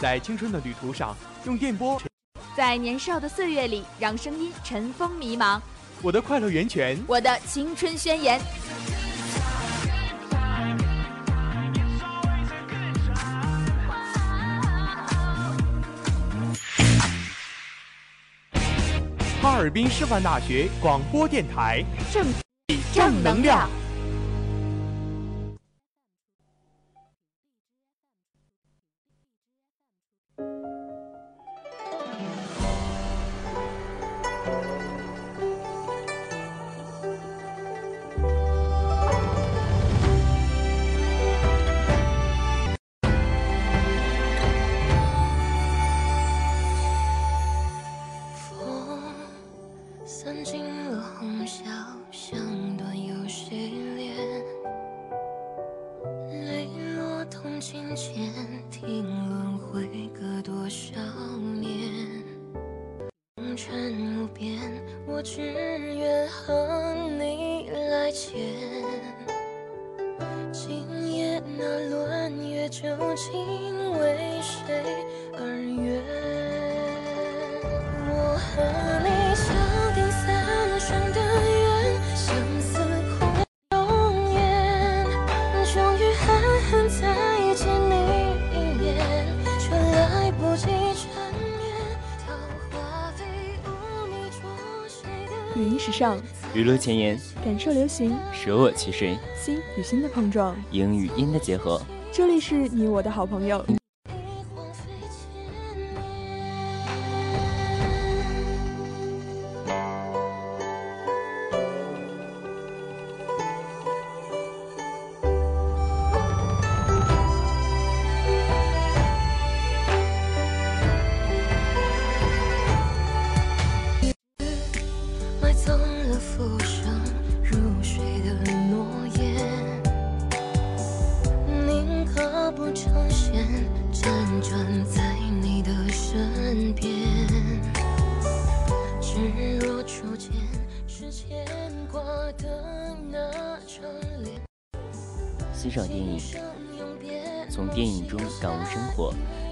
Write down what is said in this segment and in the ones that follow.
在青春的旅途上，用电波；在年少的岁月里，让声音尘封迷茫。我的快乐源泉，我的青春宣言。哈尔滨师范大学广播电台，正正能量。琴键，听轮回隔多少年。红尘无边，我只愿和你来牵。今夜那轮月，究竟为谁而圆？我和你。时尚，娱乐前沿，感受流行，舍我其谁，心与心的碰撞，音与音的结合。这里是你我的好朋友。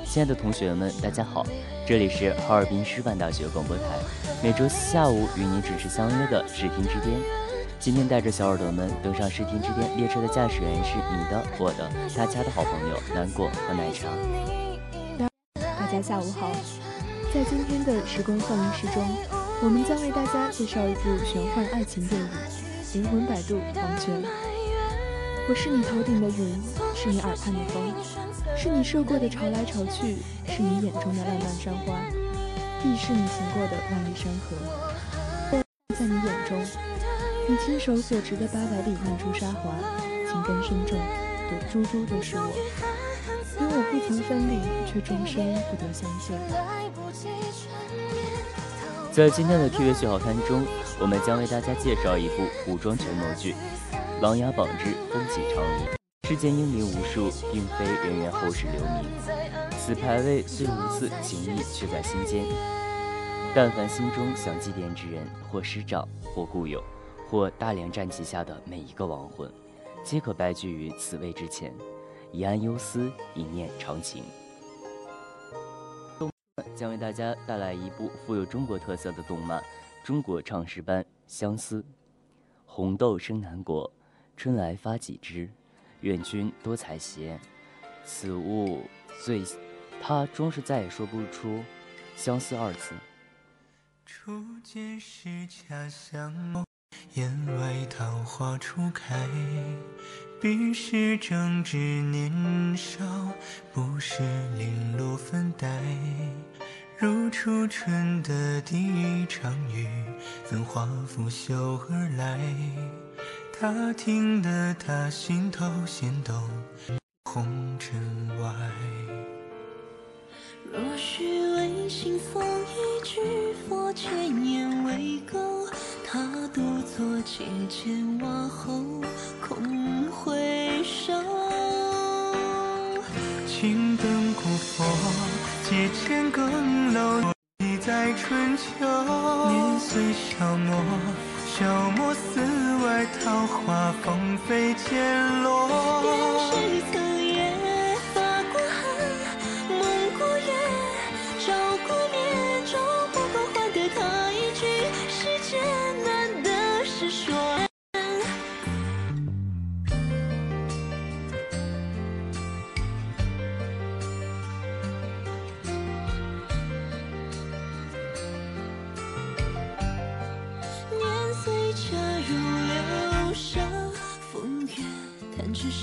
亲爱的同学们，大家好，这里是哈尔滨师范大学广播台，每周四下午与你准时相约的视听之巅。今天带着小耳朵们登上视听之巅列车的驾驶员是你的、我的、大家的好朋友南果和奶茶。大家下午好，在今天的时光放映室中，我们将为大家介绍一部玄幻爱情电影《灵魂摆渡》黄泉。我是你头顶的云，是你耳畔的风，是你涉过的潮来潮去，是你眼中的烂漫山花，亦是你行过的万里山河。在你眼中，你亲手所植的八百里念珠沙华，情根深重，的株株都是我。因我不曾分离，却终身不得相见。在今天的 TV 序好看中，我们将为大家介绍一部古装权谋剧。《琅琊榜之风起长林》，世间英灵无数，并非人人后世留名。此牌位虽无似，情谊却在心间。但凡心中想祭奠之人，或师长，或故友，或大连战旗下的每一个亡魂，皆可拜居于此位之前。一安忧思，一念长情。动将为大家带来一部富有中国特色的动漫《中国唱诗班相思》。红豆生南国。春来发几枝，愿君多采撷。此物最，他终是再也说不出相思二字。初见时恰相谋，檐外桃花初开。彼时正值年少，不识零落粉黛。如初春的第一场雨，怎化腐朽而来？他听得他心头掀动红尘外。若须为情送一句佛，千言未够。他独坐阶前瓦后，空回首。青灯古佛，阶前更楼。忆在春秋，年岁消磨，消磨寺外桃花，芳菲渐落。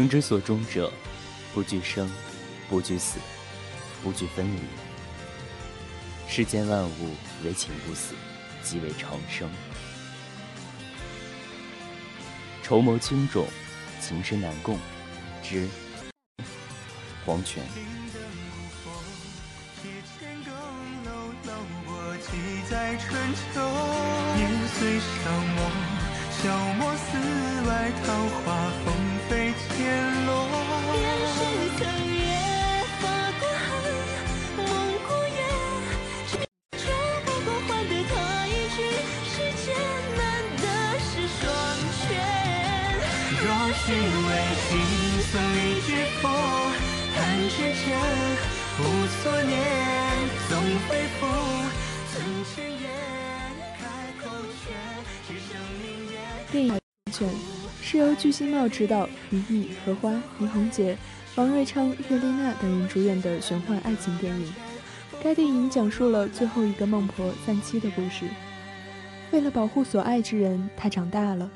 情之所钟者，不惧生，不惧死，不惧分离。世间万物唯情不死，即为长生。筹谋轻重，情深难共。之黄泉。若是为情送一句佛，弹指间无所念，总非负曾千言，开口却是生命也。电影全。是由巨星茂执导，于毅、荷花、倪虹洁、王瑞昌、岳丽娜等人主演的玄幻爱情电影。该电影讲述了最后一个孟婆丧妻的故事。为了保护所爱之人，她长大了，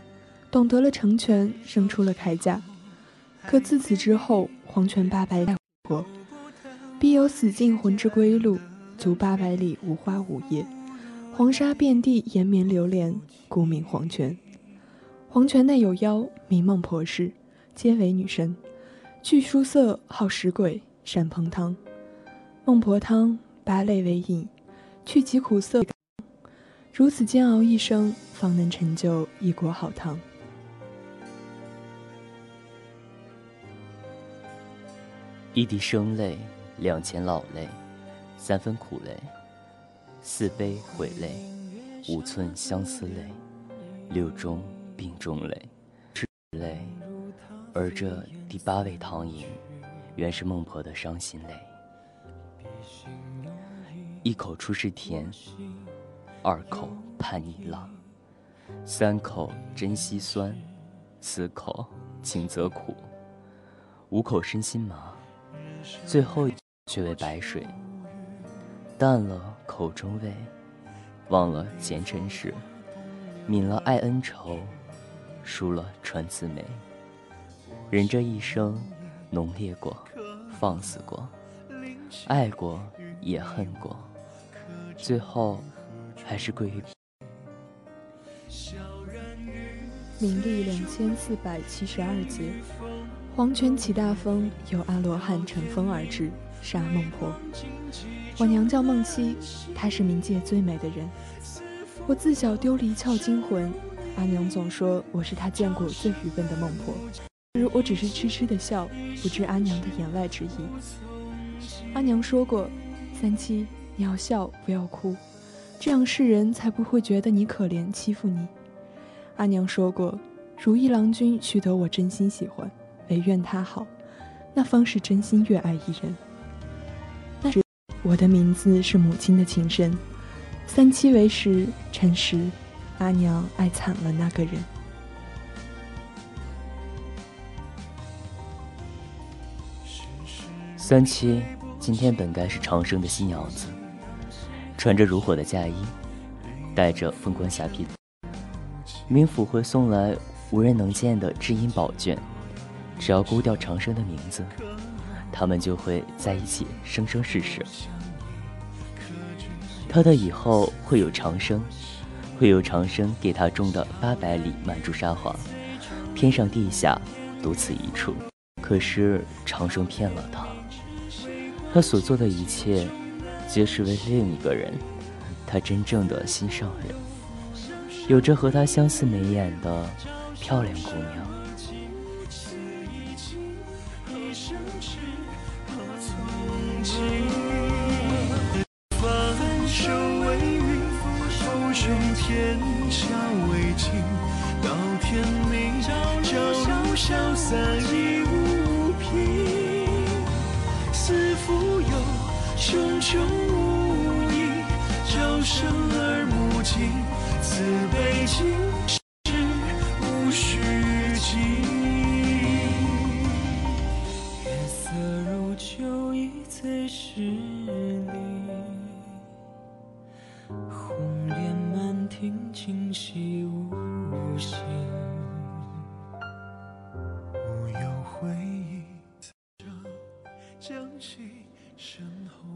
懂得了成全，生出了铠甲。可自此之后，黄泉八百里活，必有死尽魂之归路。足八百里无花无叶，黄沙遍地延绵流连，故名黄泉。黄泉内有妖，名孟婆氏，皆为女神，具书色，好食鬼，善烹汤。孟婆汤，八类为饮，去其苦涩。如此煎熬一生，方能成就一锅好汤。一滴生泪，两钱老泪，三分苦泪，四杯悔泪，五寸相思泪，六中。病中泪，是泪，而这第八味汤饮，原是孟婆的伤心泪。一口出是甜，二口叛逆辣，三口珍惜酸，四口情则苦，五口身心麻，最后却为白水，淡了口中味，忘了前尘事，泯了爱恩仇。输了传慈眉，人这一生，浓烈过，放肆过，爱过也恨过，最后还是归于。明历两千四百七十二节，黄泉起大风，有阿罗汉乘风而至，杀孟婆。我娘叫孟七，她是冥界最美的人。我自小丢离窍精魂。阿娘总说我是她见过最愚笨的孟婆，而我只是痴痴的笑，不知阿娘的言外之意。阿娘说过：“三七，你要笑，不要哭，这样世人才不会觉得你可怜，欺负你。”阿娘说过：“如意郎君须得我真心喜欢，唯愿他好，那方是真心越爱一人。”那时，我的名字是母亲的情深，三七为十，辰时，阿娘爱惨了那个人。三七今天本该是长生的新娘子，穿着如火的嫁衣，带着凤冠霞帔。冥府会送来无人能见的知音宝卷，只要勾掉长生的名字，他们就会在一起生生世世。他的以后会有长生，会有长生给他种的八百里满珠沙华，天上地下独此一处。可是长生骗了他，他所做的一切，皆是为另一个人，他真正的心上人。有着和他相似眉眼的漂亮姑娘。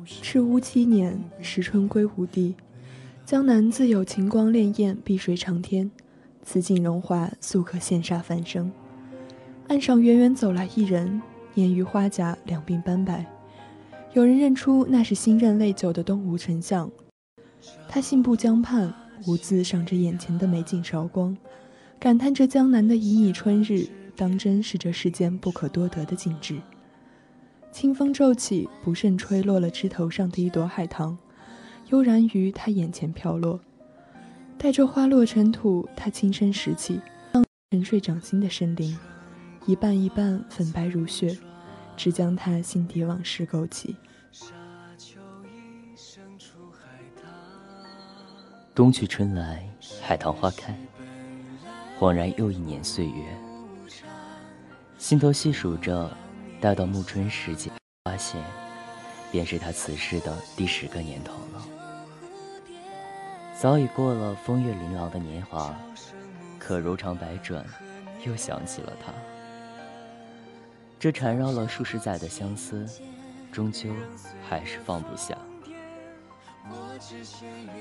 赤乌七年，时春归吴地。江南自有晴光潋滟，碧水长天，此景荣华，素可羡煞凡生。岸上远远走来一人，颜于花甲，两鬓斑白。有人认出那是新任累久的东吴丞相。他信步江畔，兀自赏着眼前的美景韶光，感叹着江南的旖旎春日，当真是这世间不可多得的景致。清风骤起，不慎吹落了枝头上的一朵海棠。悠然于他眼前飘落，带着花落尘土，他轻声拾起，沉睡掌心的神灵，一半一半粉白如雪，只将他心底往事勾起。冬去春来，海棠花开，恍然又一年岁月。心头细数着，待到暮春时节，发现，便是他辞世的第十个年头了。早已过了风月琳琅的年华，可柔肠百转，又想起了他。这缠绕了数十载的相思，终究还是放不下。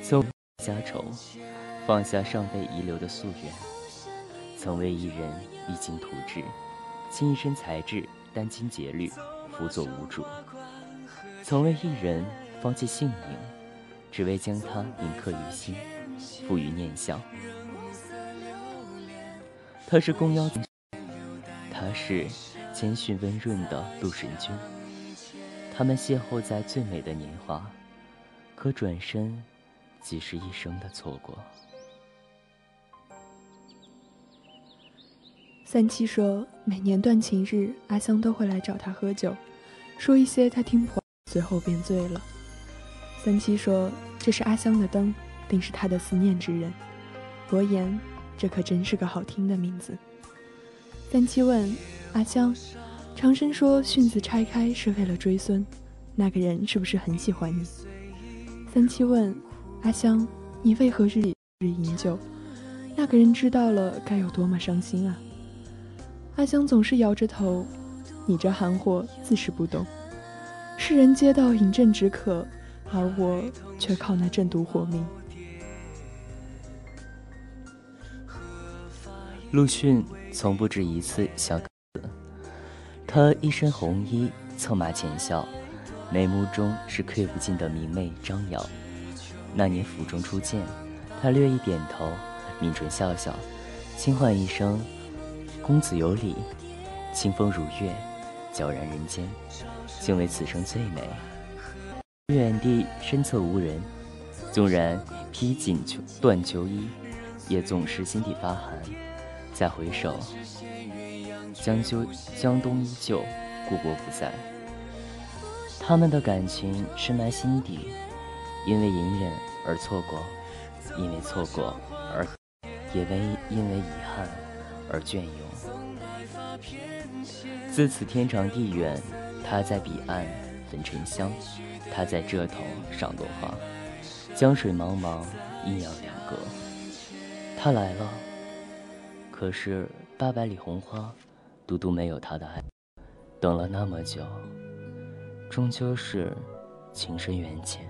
走家愁，放下尚未遗留的夙愿。曾为一人励精图治，倾一身才智，殚精竭虑，辅佐无主。曾为一人放弃性命。只为将他铭刻于心，付于念想。他是宫妖，他是谦逊温润的陆神君。他们邂逅在最美的年华，可转身，即是一生的错过。三七说，每年断情日，阿香都会来找他喝酒，说一些他听不，随后便醉了。三七说。这是阿香的灯，定是他的思念之人。伯言，这可真是个好听的名字。三七问阿香，长生说训子拆开是为了追孙，那个人是不是很喜欢你？三七问阿香，你为何日日饮酒？那个人知道了该有多么伤心啊！阿香总是摇着头，你这憨货自是不懂，世人皆道饮鸩止渴。而我却靠那鸩毒活命。陆逊从不止一次想死，他一身红衣，策马浅笑，眉目中是窥不尽的明媚张扬。那年府中初见，他略一点头，抿唇笑笑，轻唤一声“公子有礼”，清风如月，皎然人间，竟为此生最美。远地身侧无人，纵然披锦秋断秋衣，也总是心底发寒。再回首，江秋江东依旧，故国不在。他们的感情深埋心底，因为隐忍而错过，因为错过而，也为因为遗憾而隽永。自此天长地远，他在彼岸焚沉香，他在这头赏落花。江水茫茫，阴阳两隔。他来了，可是八百里红花，独独没有他的爱。等了那么久。终究是情深缘浅。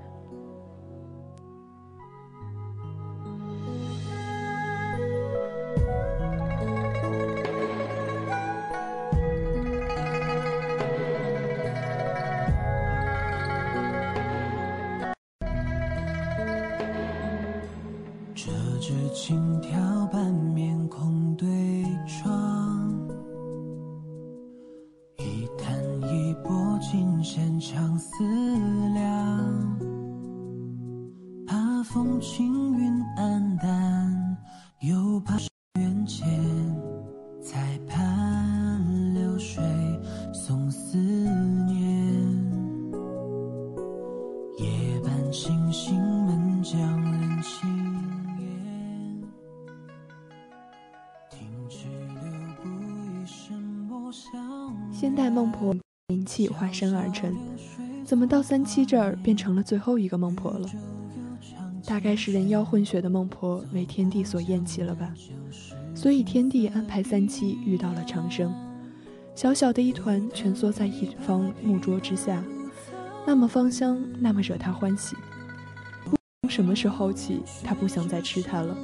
身而成，怎么到三七这儿变成了最后一个孟婆了？大概是人妖混血的孟婆为天帝所厌弃了吧？所以天帝安排三七遇到了长生，小小的一团蜷缩在一方木桌之下，那么芳香，那么惹他欢喜。从什么时候起，他不想再吃它了？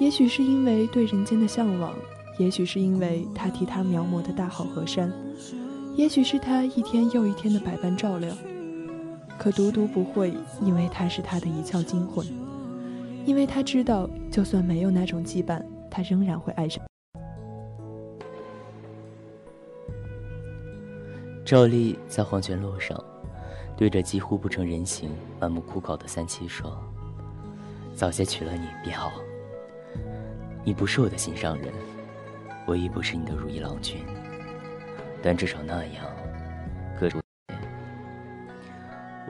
也许是因为对人间的向往，也许是因为他替他描摹的大好河山。也许是他一天又一天的百般照料，可独独不会，因为他是他的一窍精魂，因为他知道，就算没有那种羁绊，他仍然会爱上。赵丽在黄泉路上，对着几乎不成人形、满目枯槁的三七说：“早些娶了你便好，你不是我的心上人，我亦不是你的如意郎君。”但至少那样，可住。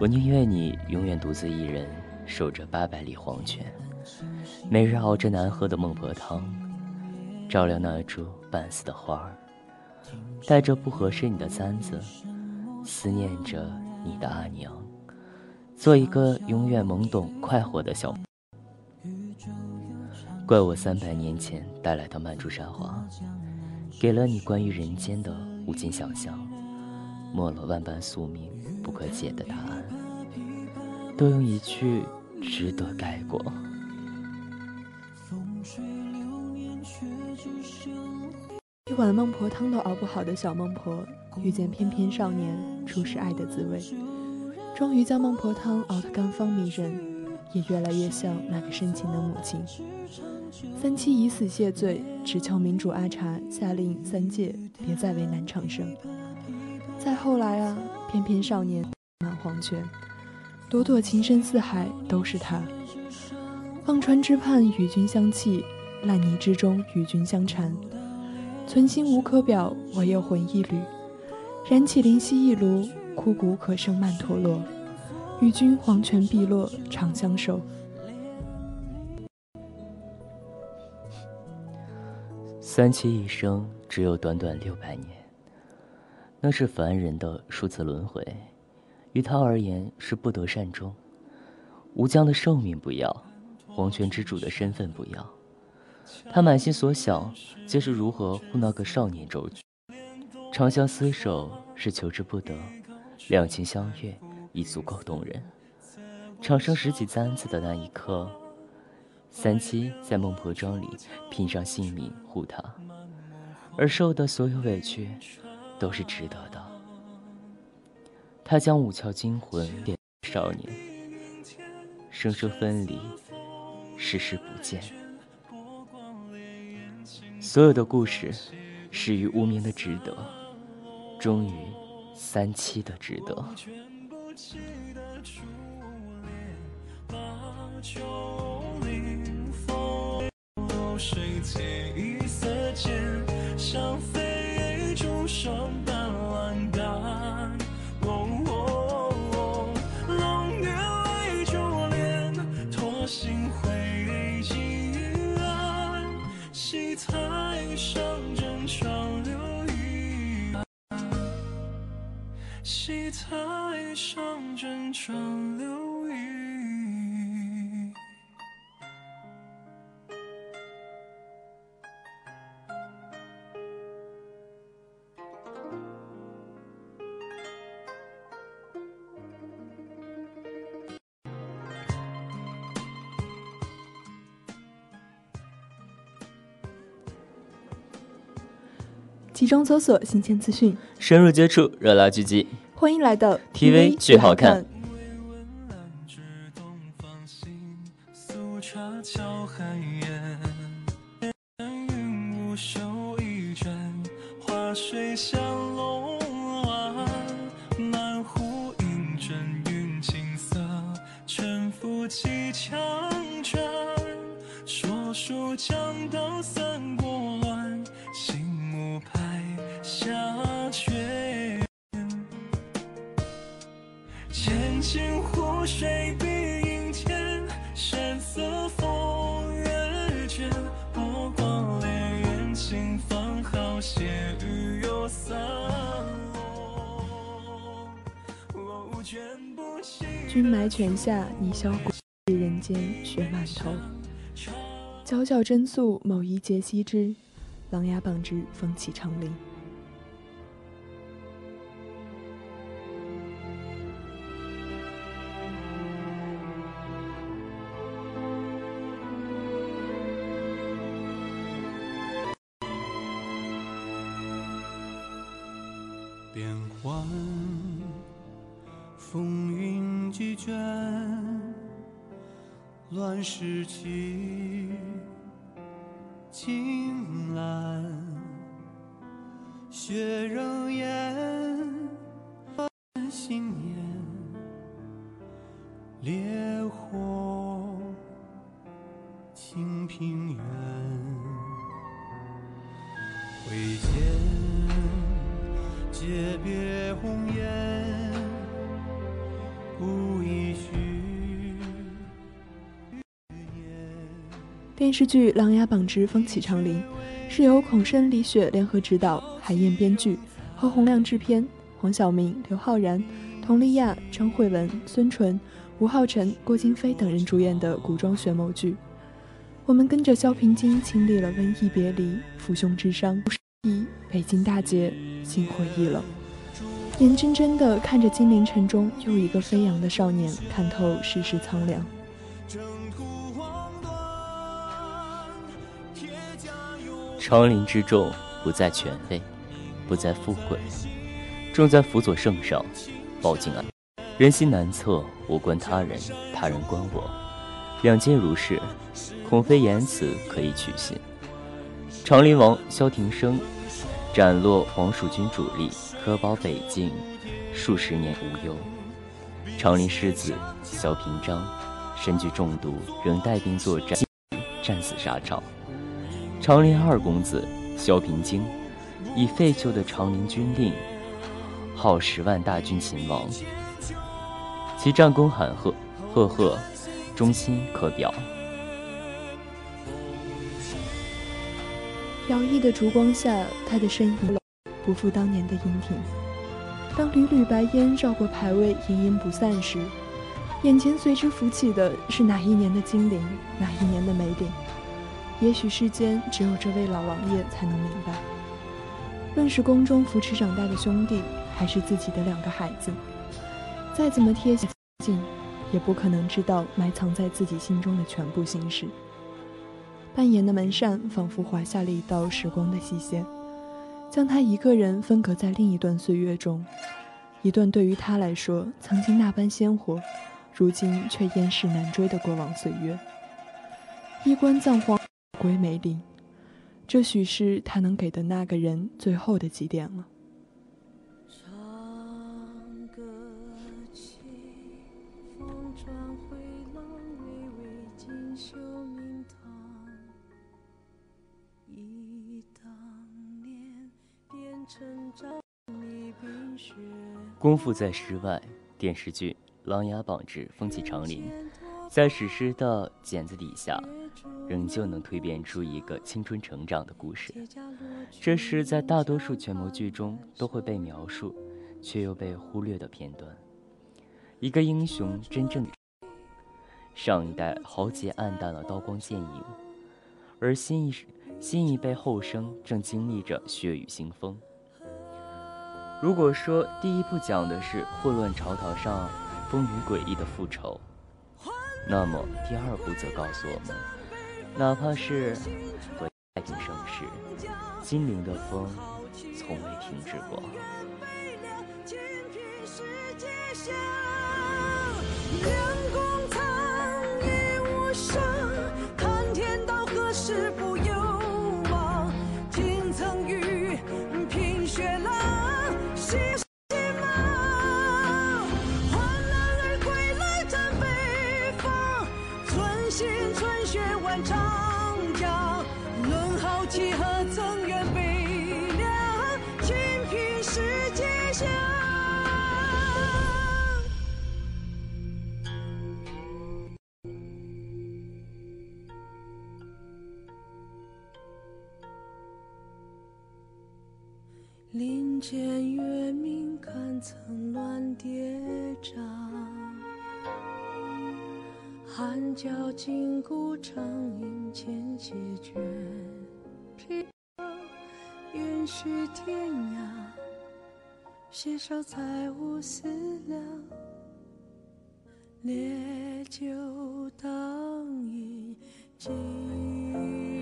我宁愿你永远独自一人守着八百里黄泉，每日熬着难喝的孟婆汤，照料那株半死的花儿，带着不合适你的簪子，思念着你的阿娘，做一个永远懵懂快活的小。怪我三百年前带来的曼珠沙华，给了你关于人间的。无尽想象，没了万般宿命不可解的答案，都用一句“值得”盖过。一碗孟婆汤都熬不好的小孟婆，遇见翩翩少年，初识爱的滋味，终于将孟婆汤熬得甘芳迷人，也越来越像那个深情的母亲。三七以死谢罪，只求明主阿茶下令三界别再为难长生。再后来啊，翩翩少年满黄泉，朵朵情深似海，都是他。忘川之畔与君相弃，烂泥之中与君相缠。存心无可表，唯有魂一缕。燃起灵犀一炉，枯骨可生曼陀罗。与君黄泉碧落，长相守。三七一生只有短短六百年，那是凡人的数次轮回，于他而言是不得善终。吴江的寿命不要，黄泉之主的身份不要，他满心所想皆是如何护那个少年周全。长相厮守是求之不得，两情相悦已足够动人。长生拾起簪子的那一刻。三七在孟婆庄里拼上性命护他，而受的所有委屈都是值得的。他将五窍精魂给少年，生生分离，世世不见。所有的故事，始于无名的值得，终于三七的值得。台上辗转流语。集中搜索新鲜资讯，深入接触热辣剧集。欢迎来到 TV 最好看。君埋泉下，你销骨，人间雪满头。皎皎真素，某一节兮之。琅琊榜之风起长林。失去。电视剧《琅琊榜之风起长林》是由孔笙、李雪联合执导，海燕编剧，何洪亮制片，黄晓明、刘昊然、佟丽娅、张慧雯、孙淳、吴昊辰、郭京飞等人主演的古装玄谋剧。我们跟着萧平京经历了瘟疫别离、父兄之伤。一北京大捷，心灰意冷，眼睁睁地看着金陵城中又一个飞扬的少年看透世事苍凉。长林之重，不在权位，不在富贵，重在辅佐圣上，保境安。人心难测，我观他人，他人观我，两皆如是，恐非言辞可以取信。长林王萧庭生。斩落黄蜀军主力，可保北境数十年无忧。长林师子萧平章身具中毒，仍带兵作战，战死沙场。长林二公子萧平京以废旧的长林军令，号十万大军擒王，其战功显赫，赫赫，忠心可表。摇曳的烛光下，他的身影不复当年的英挺。当缕缕白烟绕过牌位，隐隐不散时，眼前随之浮起的是哪一年的金陵，哪一年的梅岭？也许世间只有这位老王爷才能明白。论是宫中扶持长大的兄弟，还是自己的两个孩子，再怎么贴近，也不可能知道埋藏在自己心中的全部心事。半掩的门扇仿佛划下了一道时光的细线，将他一个人分隔在另一段岁月中，一段对于他来说曾经那般鲜活，如今却烟逝难追的过往岁月。衣冠葬黄归梅林，这许是他能给的那个人最后的几点了。功夫在诗外，电视剧《琅琊榜之风起长林》，在史诗的剪子底下，仍旧能蜕变出一个青春成长的故事。这是在大多数权谋剧中都会被描述，却又被忽略的片段。一个英雄真正上一代豪杰暗淡了刀光剑影，而新一新一辈后生正经历着血雨腥风。如果说第一部讲的是混乱朝堂上风雨诡异的复仇，那么第二部则告诉我们，哪怕是太平盛世，心灵的风从未停止过。林间月明，看层峦叠嶂，寒角金鼓长吟千写卷，是天涯，携手再无思量，烈酒当饮尽。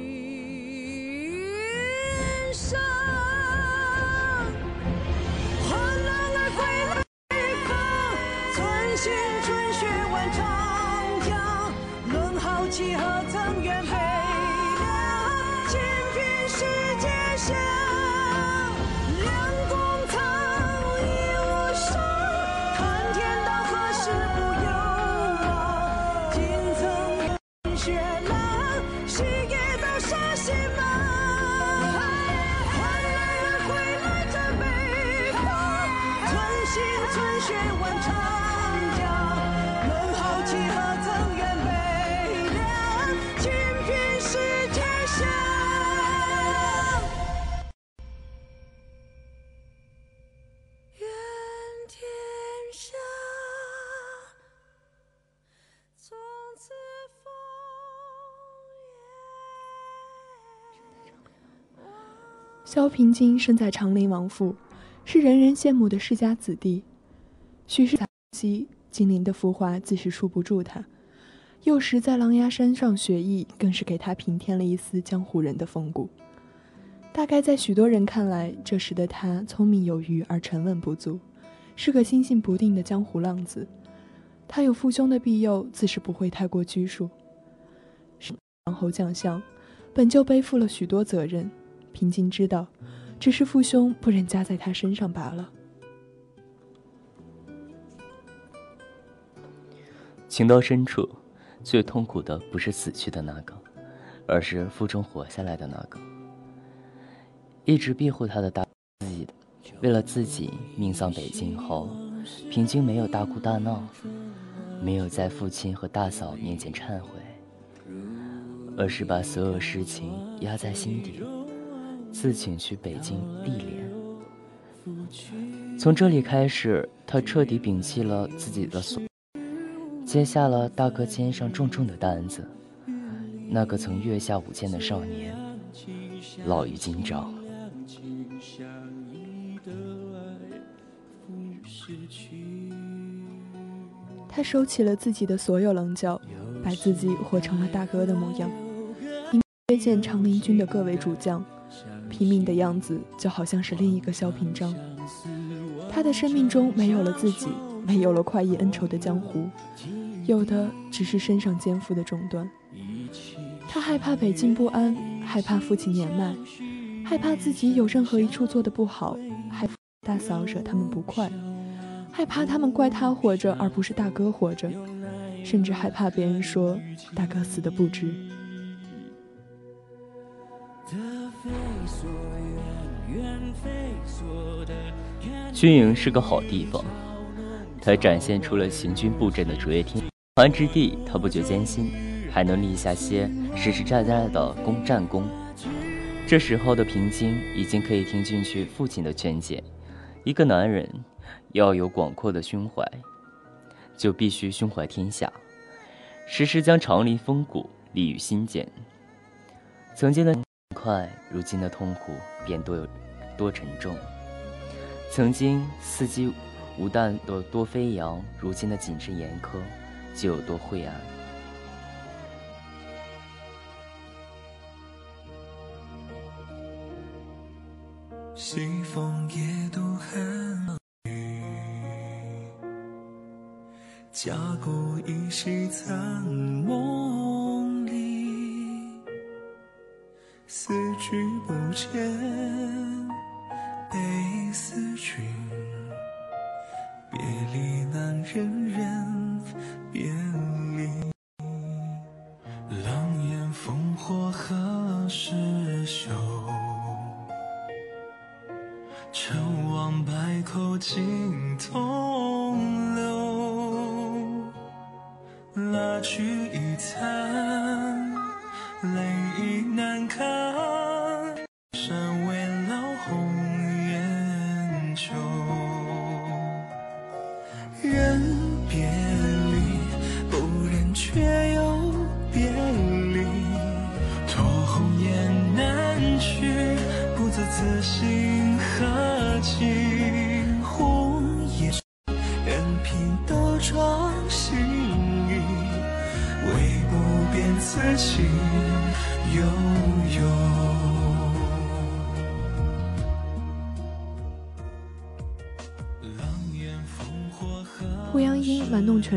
萧平金生在长陵王府，是人人羡慕的世家子弟。许是西金陵的浮华自是束不住他。幼时在琅琊山上学艺，更是给他平添了一丝江湖人的风骨。大概在许多人看来，这时的他聪明有余而沉稳不足，是个心性不定的江湖浪子。他有父兄的庇佑，自是不会太过拘束。是王侯将相，本就背负了许多责任。平静知道，只是父兄不忍加在他身上罢了。情到深处，最痛苦的不是死去的那个，而是腹中活下来的那个。一直庇护他的大自己，为了自己命丧北京后，平静没有大哭大闹，没有在父亲和大嫂面前忏悔，而是把所有事情压在心底。自请去北京历练。从这里开始，他彻底摒弃了自己的所，接下了大哥肩上重重的担子。那个曾月下舞剑的少年，老于今朝。他收起了自己的所有棱角，把自己活成了大哥的模样，约见长林军的各位主将。拼命的样子就好像是另一个萧平章，他的生命中没有了自己，没有了快意恩仇的江湖，有的只是身上肩负的重担。他害怕北京不安，害怕父亲年迈，害怕自己有任何一处做的不好，害怕大嫂惹他们不快，害怕他们怪他活着而不是大哥活着，甚至害怕别人说大哥死的不值。军营是个好地方，它展现出了行军布阵的卓越天。团之地，他不觉艰辛，还能立下些实实在在的功战功。这时候的平津已经可以听进去父亲的劝解：一个男人要有广阔的胸怀，就必须胸怀天下，时时将长林风骨立于心间。曾经的快，如今的痛苦便多有多沉重；曾经四季无弹的多飞扬，如今的谨慎严苛。就有多晦暗。西风夜渡寒雨，家国依稀残思君不见，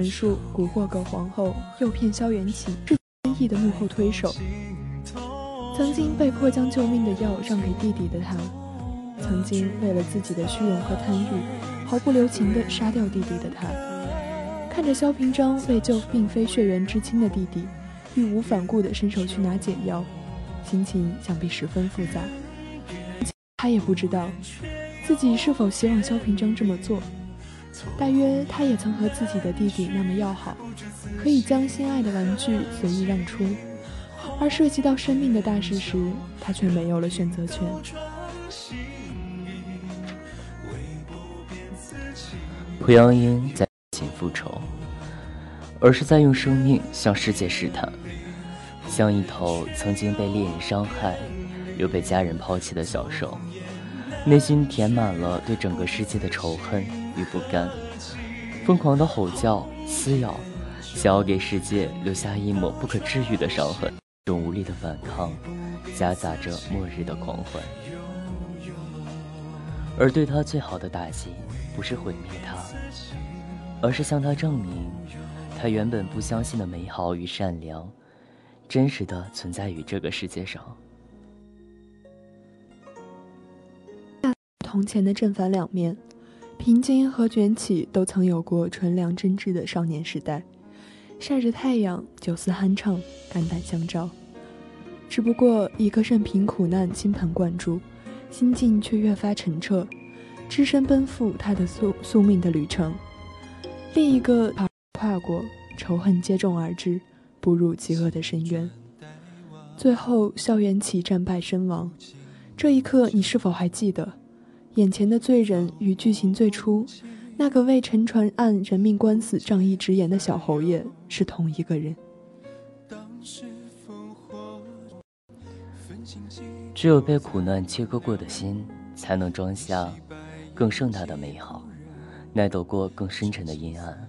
玩弄权术，蛊惑葛皇后，诱骗萧元起，是天意的幕后推手。曾经被迫将救命的药让给弟弟的他，曾经为了自己的虚荣和贪欲，毫不留情地杀掉弟弟的他，看着萧平章为救并非血缘至亲的弟弟，义无反顾地伸手去拿解药，心情想必十分复杂。他也不知道自己是否希望萧平章这么做。大约他也曾和自己的弟弟那么要好，可以将心爱的玩具随意让出，而涉及到生命的大事时，他却没有了选择权。濮阳英在请复仇，而是在用生命向世界试探，像一头曾经被猎人伤害又被家人抛弃的小兽，内心填满了对整个世界的仇恨。与不甘，疯狂的吼叫、撕咬，想要给世界留下一抹不可治愈的伤痕。这种无力的反抗，夹杂着末日的狂欢。而对他最好的打击，不是毁灭他，而是向他证明，他原本不相信的美好与善良，真实的存在于这个世界上。铜钱的正反两面。平津和卷起都曾有过纯良真挚的少年时代，晒着太阳，酒肆酣畅，肝胆相照。只不过一个任凭苦难倾盆灌注，心境却越发澄澈，只身奔赴他的宿宿命的旅程；另一个跨过仇恨接踵而至，步入极恶的深渊。最后，校园起战败身亡。这一刻，你是否还记得？眼前的罪人与剧情最初那个为沉船案人命官司仗义直言的小侯爷是同一个人。只有被苦难切割过的心，才能装下更盛大的美好，耐得过更深沉的阴暗。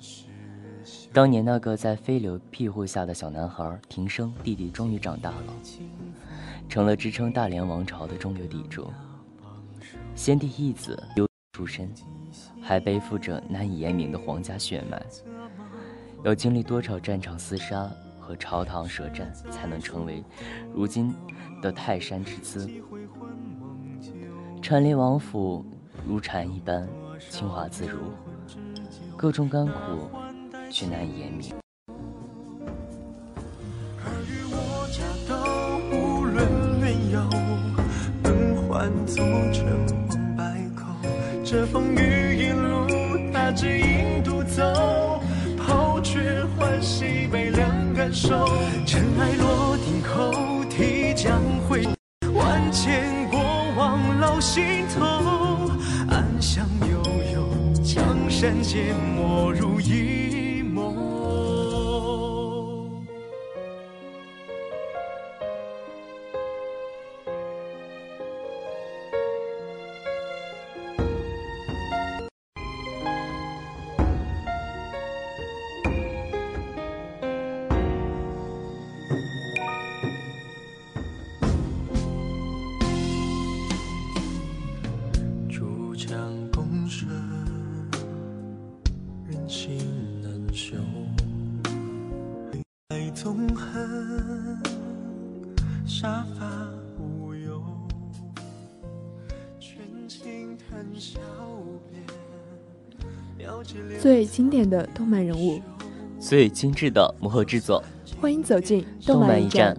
当年那个在飞流庇护下的小男孩庭生弟弟，终于长大了，成了支撑大连王朝的中流砥柱。先帝义子优出身，还背负着难以言明的皇家血脉，要经历多少战场厮杀和朝堂舌战，才能成为如今的泰山之姿。蝉联王府，如蝉一般清华自如，各种甘苦却难以言明。这风雨一路，他只影独走，抛却欢喜悲凉感受。尘埃落定后，提将回万千过往烙心头，暗香悠悠，江山皆没入一最经典的动漫人物，最精致的幕后制作，欢迎走进动漫驿站。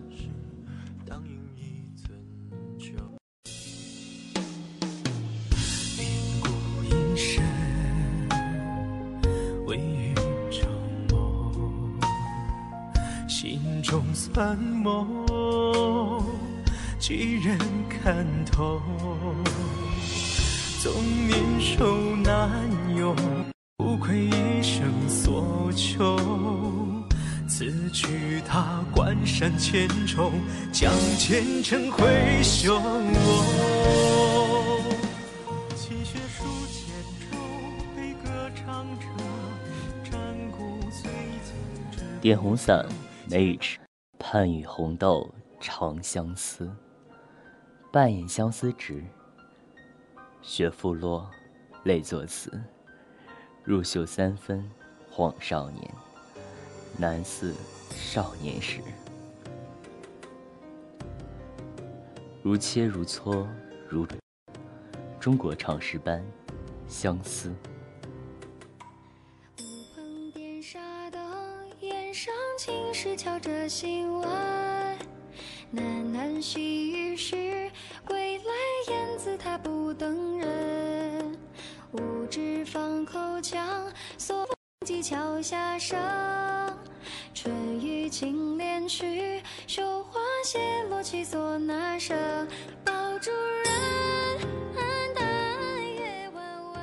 点红伞，梅雨迟，盼与红豆长相思。半掩相思直，雪复落，泪作词。入袖三分，晃少年，难似少年时。如切如磋，如中国唱诗班，相思。青石敲着心外。喃喃细语时，归来雁字它不等人。无知放口腔，锁风机桥下声。春雨轻敛去，绣花谢落其所那声。抱主人，但夜弯弯。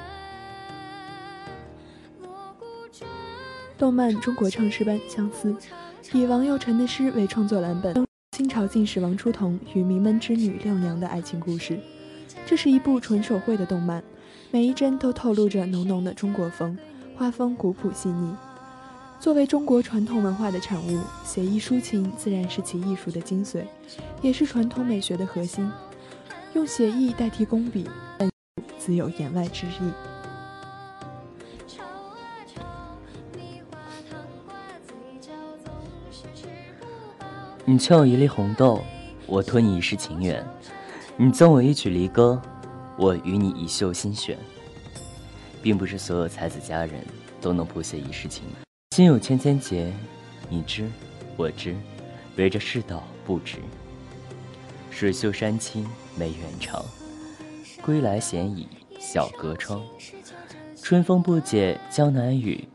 锣鼓转。动漫中国唱诗班《相思》，以王佑辰的诗为创作蓝本，清朝进士王初桐与名门之女六娘的爱情故事。这是一部纯手绘的动漫，每一帧都透露着浓浓的中国风，画风古朴细腻。作为中国传统文化的产物，写意抒情自然是其艺术的精髓，也是传统美学的核心。用写意代替工笔，自有言外之意。你欠我一粒红豆，我托你一世情缘；你赠我一曲离歌，我与你一袖心弦。并不是所有才子佳人都能谱写一世情，心有千千结，你知，我知，围着世道不止。水袖山青梅远长，归来闲倚小阁窗。春风不解江南雨，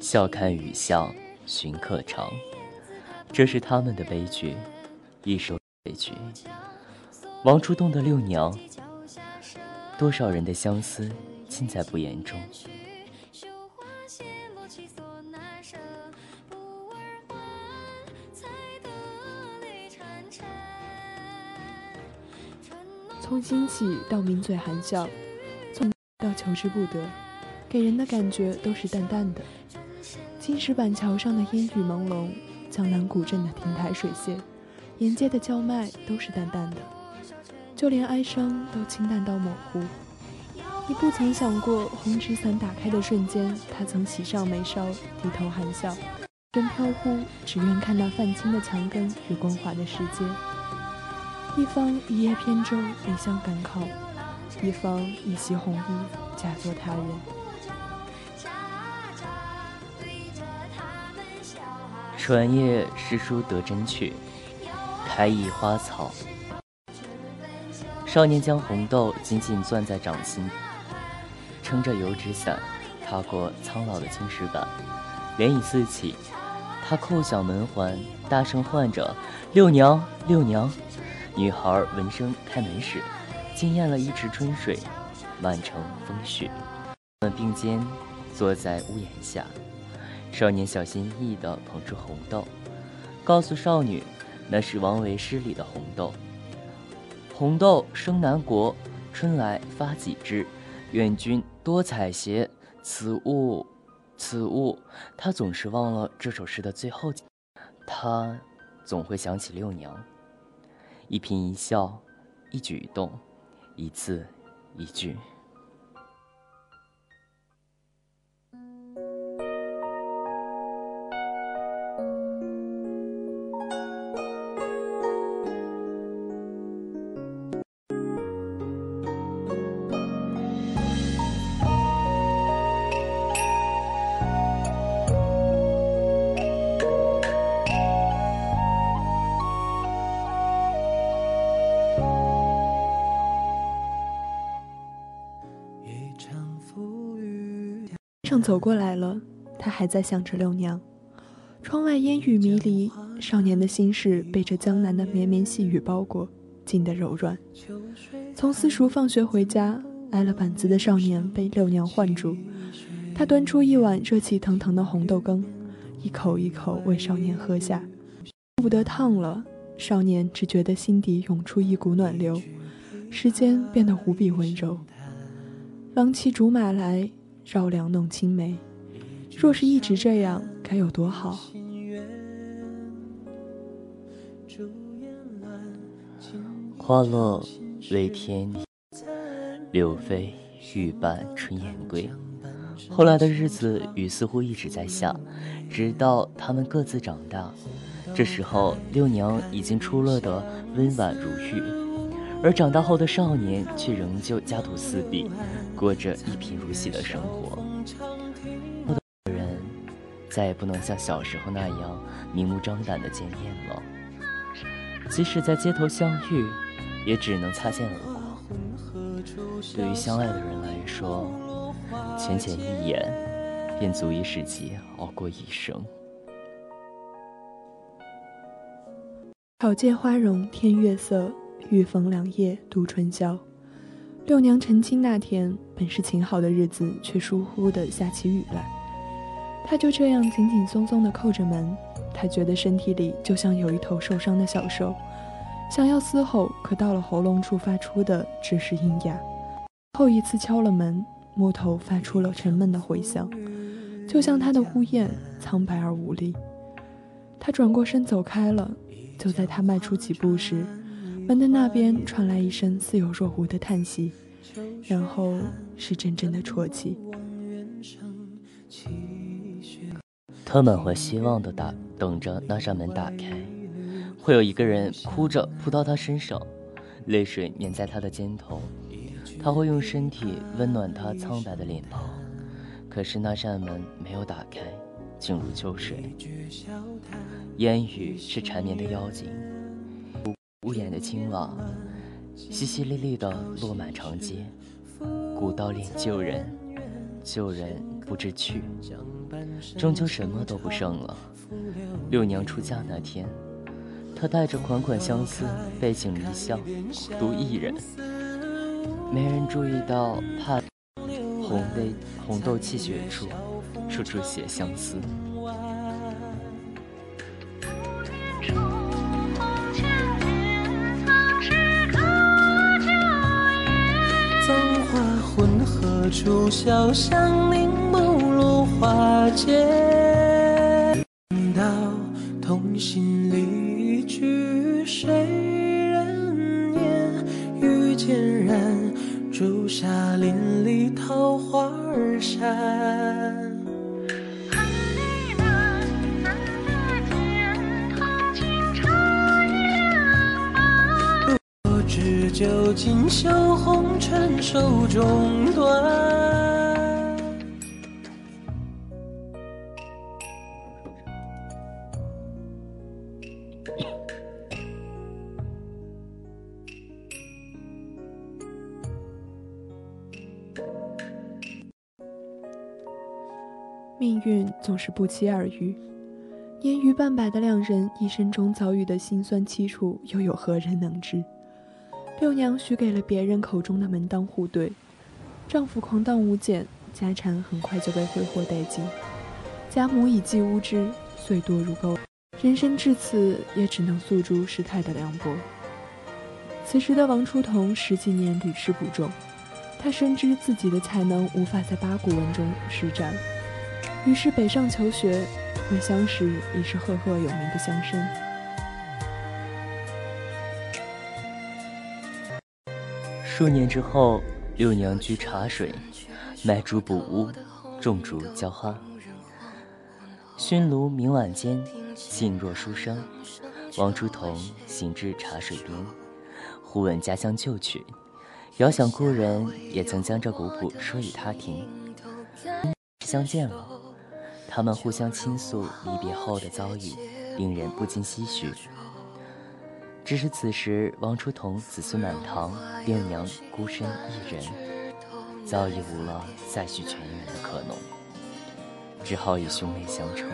笑看雨巷寻客长。这是他们的悲剧，一首悲剧。王初冬的六娘，多少人的相思尽在不言中。从兴起到抿嘴含笑，从到求之不得，给人的感觉都是淡淡的。青石板桥上的烟雨朦胧，江南古镇的亭台水榭，沿街的叫卖都是淡淡的，就连哀伤都清淡到模糊。你不曾想过，红纸伞打开的瞬间，他曾喜上眉梢，低头含笑。人飘忽，只愿看那泛青的墙根与光滑的世界。一方一叶扁舟，离乡赶考；一方一袭红衣，嫁作他人。传叶诗书得真趣，开一花草。少年将红豆紧紧攥在掌心，撑着油纸伞，踏过苍老的青石板，涟漪四起。他叩响门环，大声唤着：“六娘，六娘！”女孩闻声开门时，惊艳了一池春水，满城风雪。他们并肩坐在屋檐下。少年小心翼翼地捧出红豆，告诉少女，那是王维诗里的红豆。红豆生南国，春来发几枝。愿君多采撷，此物，此物。他总是忘了这首诗的最后几，他总会想起六娘。一颦一笑，一举一动，一字一句。走过来了，他还在想着六娘。窗外烟雨迷离，少年的心事被这江南的绵绵细雨包裹，静得柔软。从私塾放学回家，挨了板子的少年被六娘唤住，他端出一碗热气腾腾的红豆羹，一口一口为少年喝下。不得烫了，少年只觉得心底涌出一股暖流，时间变得无比温柔。郎骑竹马来。绕梁弄青梅，若是一直这样，该有多好。花落为天，柳飞欲伴春燕归。后来的日子，雨似乎一直在下，直到他们各自长大。这时候，六娘已经出落得温婉如玉，而长大后的少年却仍旧家徒四壁。过着一贫如洗的生活，不的人再也不能像小时候那样明目张胆的见面了。即使在街头相遇，也只能擦肩而过。对于相爱的人来说，浅浅一眼，便足以使其熬过一生。草芥花容天月色，欲逢良夜度春宵。六娘成亲那天，本是晴好的日子，却疏忽的下起雨来。她就这样紧紧松松的扣着门，她觉得身体里就像有一头受伤的小兽，想要嘶吼，可到了喉咙处发出的只是喑哑。后一次敲了门，木头发出了沉闷的回响，就像她的呼咽，苍白而无力。她转过身走开了，就在她迈出几步时。门的那边传来一声似有若无的叹息，然后是阵阵的啜泣。他满怀希望的打等着那扇门打开，会有一个人哭着扑到他身上，泪水粘在他的肩头，他会用身体温暖他苍白的脸庞。可是那扇门没有打开，静如秋水。烟雨是缠绵的妖精。屋檐的青瓦，淅淅沥沥地落满长街。古道恋旧人，旧人不知去，终究什么都不剩了。六娘出嫁那天，她带着款款相思，背井离乡，独一人。没人注意到，怕红泪红豆泣血处，处处写相思。何处潇湘凝暮落花间，到同心离去谁人言？欲孑然，朱砂林里桃花儿扇。酒今宵红尘手中断。命运总是不期而遇，年逾半百的两人一生中遭遇的辛酸凄楚，又有何人能知？六娘许给了别人口中的门当户对，丈夫狂荡无减，家产很快就被挥霍殆尽，家母已继无知，岁多如沟，人生至此也只能诉诸世态的凉薄。此时的王初桐十几年屡试不中，他深知自己的才能无法在八股文中施展。于是北上求学，回乡时已是赫赫有名的乡绅。数年之后，六娘居茶水，卖竹补屋，种竹浇花。熏炉明晚间，静若书生。王初桐行至茶水边，忽闻家乡旧曲，遥想故人也曾将这古谱说与他听。相见了。他们互相倾诉离别后的遭遇，令人不禁唏嘘。只是此时王初彤子孙满堂，爹娘孤身一人，早已无了再续前缘的可能，只好以兄妹相称。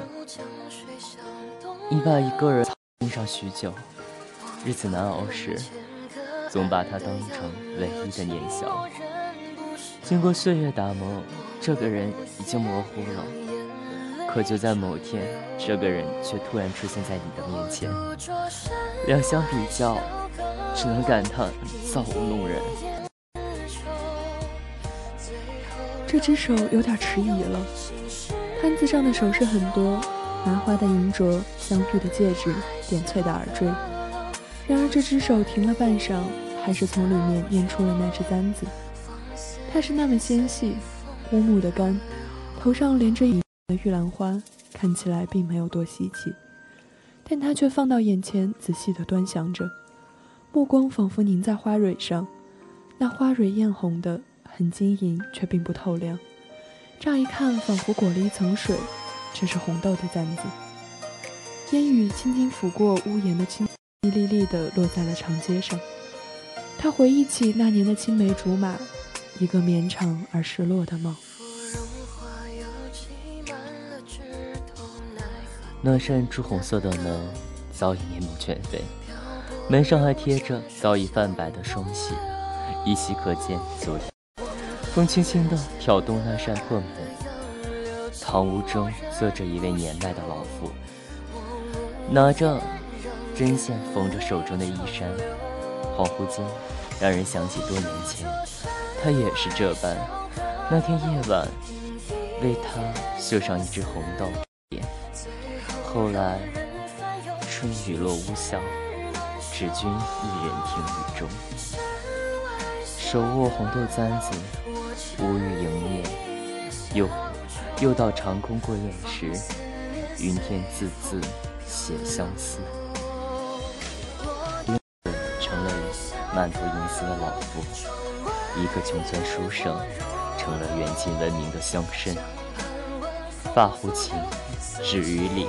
你把一个人盯上许久，日子难熬时，总把他当成唯一的念想。经过岁月打磨，这个人已经模糊了。可就在某天，这个人却突然出现在你的面前，两相比较，只能感叹造物弄人。这只手有点迟疑了，摊子上的首饰很多，麻花的银镯、镶玉的戒指、点翠的耳坠。然而这只手停了半晌，还是从里面念出了那只簪子。它是那么纤细，乌木的杆，头上连着一的。玉兰花看起来并没有多稀奇，但他却放到眼前，仔细地端详着，目光仿佛凝在花蕊上。那花蕊艳红的，很晶莹，却并不透亮。乍一看，仿佛裹了一层水。这是红豆的簪子。烟雨轻轻拂过屋檐的青，一粒粒地落在了长街上。他回忆起那年的青梅竹马，一个绵长而失落的梦。那扇朱红色的门早已面目全非，门上还贴着早已泛白的双喜，依稀可见昨天风轻轻地挑动那扇破门。堂屋中坐着一位年迈的老妇，拿着针线缝着手中的衣衫，恍惚间让人想起多年前，她也是这般。那天夜晚，为他绣上一只红豆。后来，春雨落屋巷，只君一人听雨中。手握红豆簪子，无语迎面。又又到长空过雁时，云天字字写相思。成了满头银丝的老妇，一个穷酸书生，成了远近闻名的乡绅。发乎情，止于礼。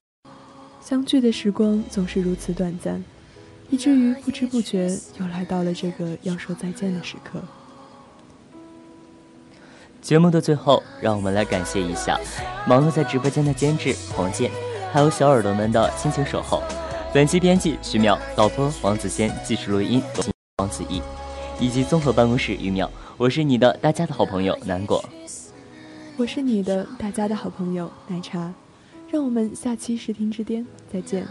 相聚的时光总是如此短暂，以至于不知不觉又来到了这个要说再见的时刻。节目的最后，让我们来感谢一下忙碌在直播间的监制黄健，还有小耳朵们的辛勤守候。本期编辑徐淼，导播王子仙，技术录音王子毅，以及综合办公室于淼。我是你的大家的好朋友南果，我是你的大家的好朋友奶茶。让我们下期视听之巅再见。